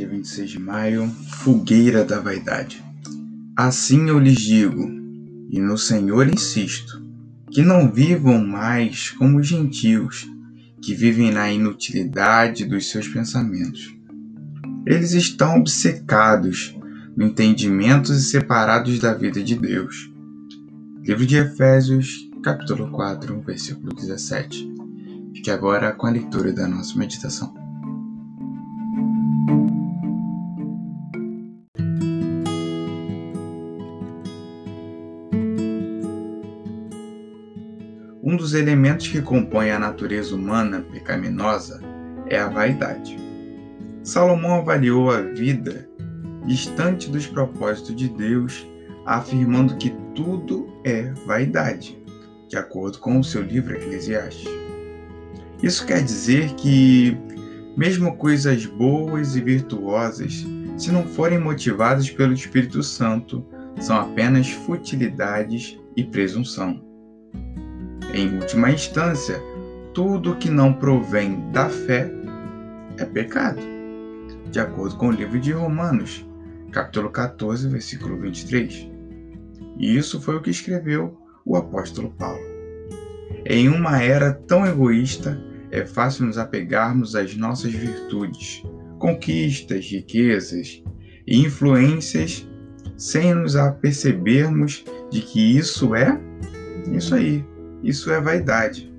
Dia 26 de maio, fogueira da vaidade. Assim eu lhes digo, e no Senhor insisto, que não vivam mais como os gentios, que vivem na inutilidade dos seus pensamentos. Eles estão obcecados no entendimento e separados da vida de Deus. Livro de Efésios, capítulo 4, versículo 17. Fique agora com a leitura da nossa meditação. Dos elementos que compõem a natureza humana pecaminosa é a vaidade. Salomão avaliou a vida distante dos propósitos de Deus, afirmando que tudo é vaidade, de acordo com o seu livro Eclesiastes. Isso quer dizer que, mesmo coisas boas e virtuosas, se não forem motivadas pelo Espírito Santo, são apenas futilidades e presunção. Em última instância, tudo que não provém da fé é pecado, de acordo com o livro de Romanos, capítulo 14, versículo 23. E isso foi o que escreveu o apóstolo Paulo. Em uma era tão egoísta, é fácil nos apegarmos às nossas virtudes, conquistas, riquezas e influências sem nos apercebermos de que isso é isso aí, isso é vaidade.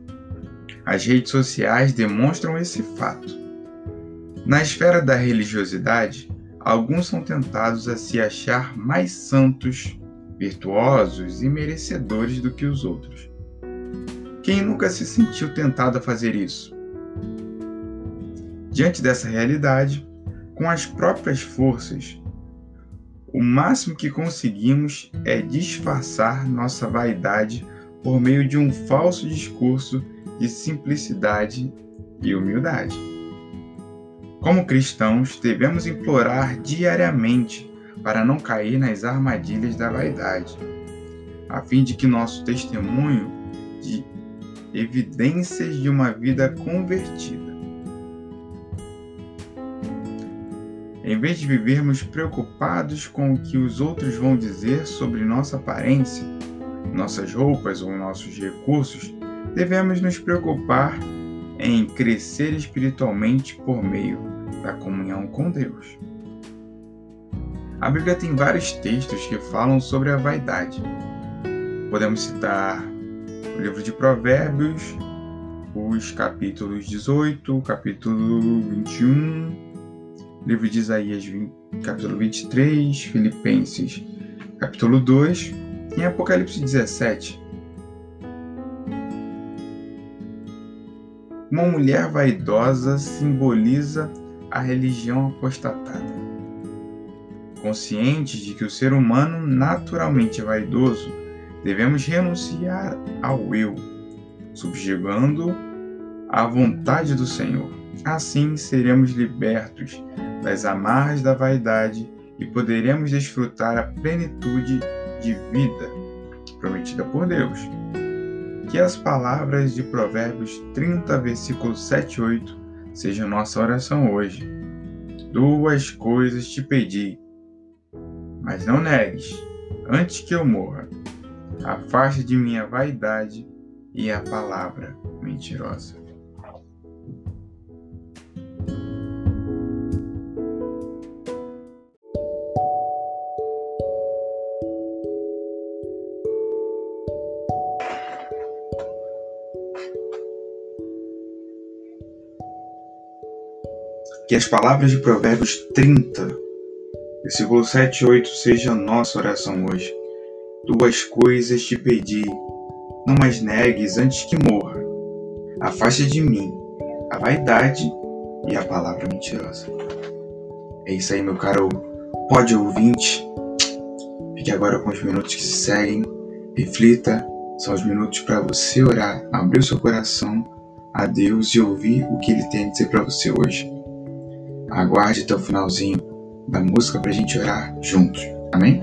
As redes sociais demonstram esse fato. Na esfera da religiosidade, alguns são tentados a se achar mais santos, virtuosos e merecedores do que os outros. Quem nunca se sentiu tentado a fazer isso? Diante dessa realidade, com as próprias forças, o máximo que conseguimos é disfarçar nossa vaidade por meio de um falso discurso de simplicidade e humildade. Como cristãos, devemos implorar diariamente para não cair nas armadilhas da vaidade, a fim de que nosso testemunho de evidências de uma vida convertida. Em vez de vivermos preocupados com o que os outros vão dizer sobre nossa aparência, nossas roupas ou nossos recursos, devemos nos preocupar em crescer espiritualmente por meio da comunhão com Deus. A Bíblia tem vários textos que falam sobre a vaidade. Podemos citar o livro de Provérbios, os capítulos 18, capítulo 21, livro de Isaías, capítulo 23, Filipenses, capítulo 2 em Apocalipse 17, uma mulher vaidosa simboliza a religião apostatada. Conscientes de que o ser humano naturalmente é vaidoso, devemos renunciar ao eu, subjugando à vontade do Senhor. Assim seremos libertos das amarras da vaidade e poderemos desfrutar a plenitude de vida prometida por Deus. Que as palavras de Provérbios 30, versículos 7 e 8 sejam nossa oração hoje. Duas coisas te pedi, mas não negues, antes que eu morra. Afaste de minha vaidade e a palavra mentirosa. Que as palavras de Provérbios 30, versículo 7 e 8 sejam nossa oração hoje. duas coisas te pedi, não mais negues antes que morra. Afaste de mim a vaidade e a palavra mentirosa. É isso aí, meu caro pode ouvinte. Fique agora com os minutos que se seguem. Reflita, são os minutos para você orar, abrir o seu coração a Deus e ouvir o que Ele tem a dizer para você hoje. Aguarde até o finalzinho da música para a gente orar juntos. Amém?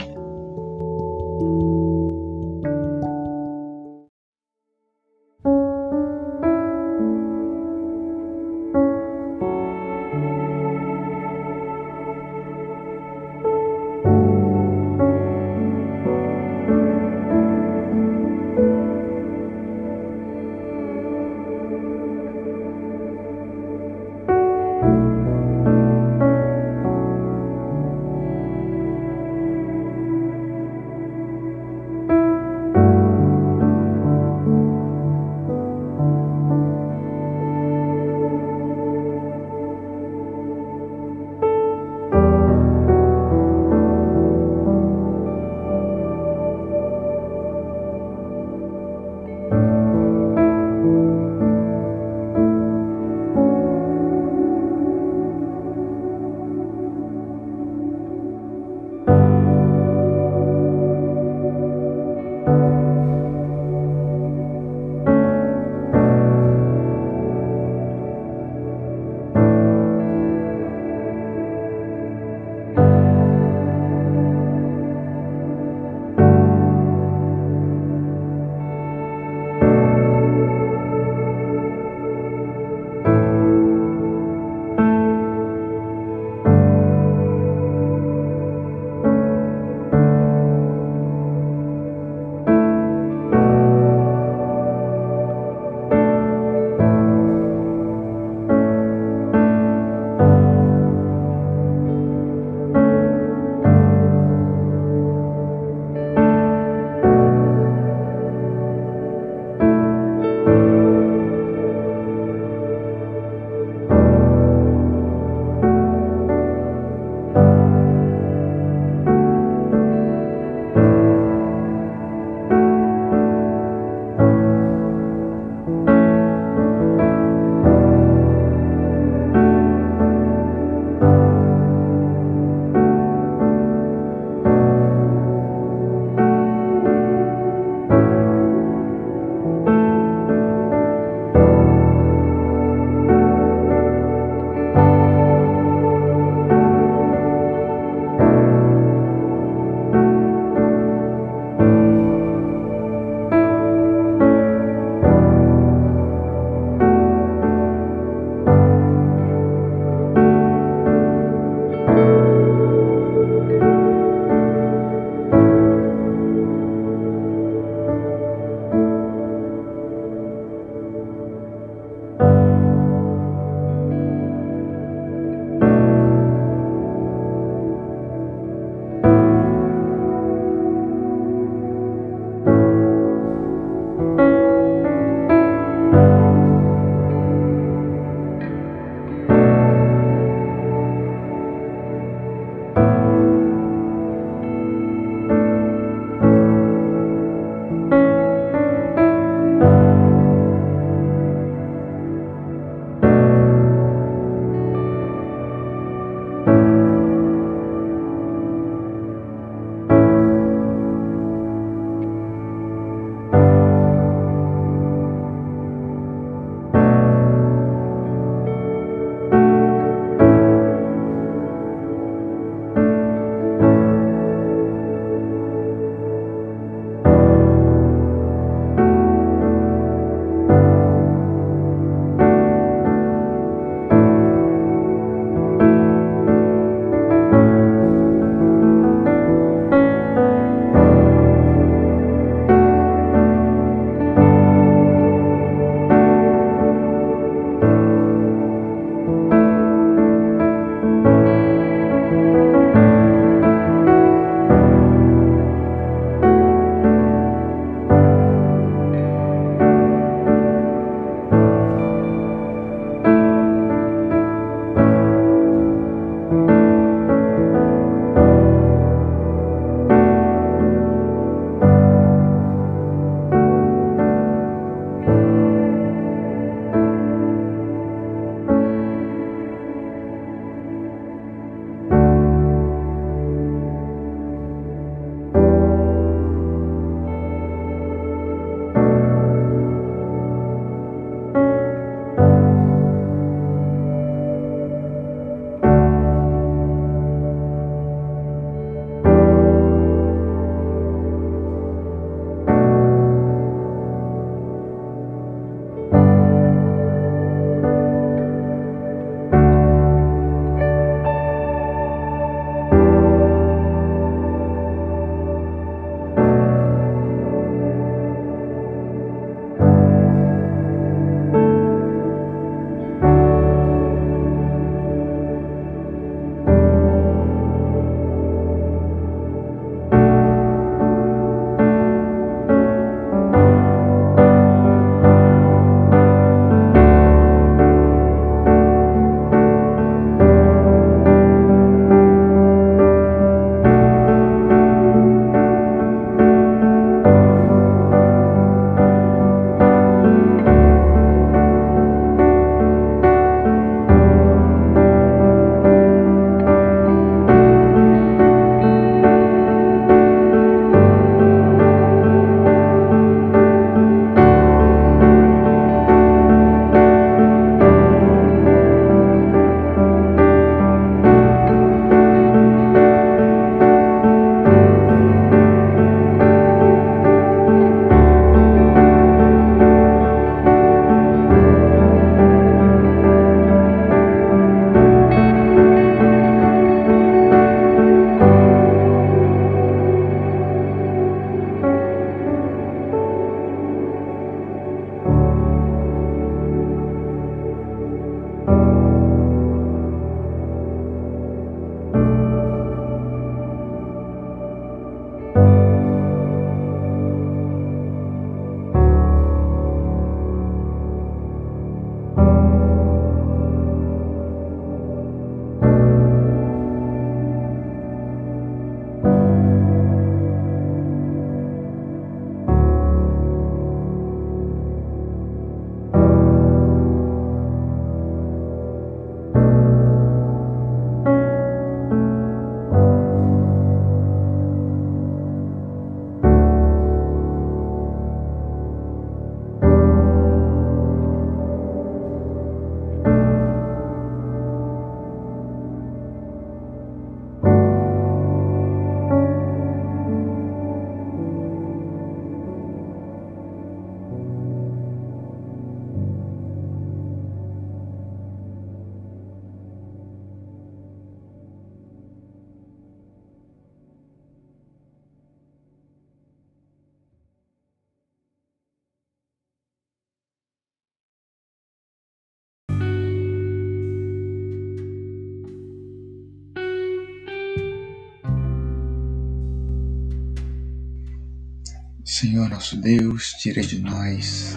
Senhor nosso Deus, tira de nós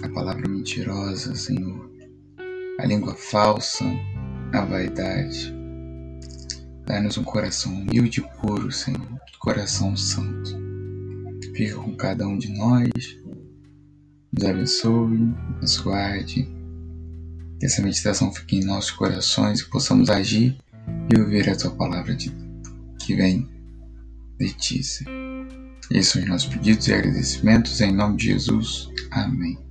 a palavra mentirosa, Senhor, a língua falsa, a vaidade. Dá-nos um coração humilde e puro, Senhor, coração santo. Fica com cada um de nós, nos abençoe, nos guarde. Que essa meditação fique em nossos corações e possamos agir e ouvir a tua palavra de, que vem de ti, Senhor. Esses são os nossos pedidos e agradecimentos em nome de Jesus. Amém.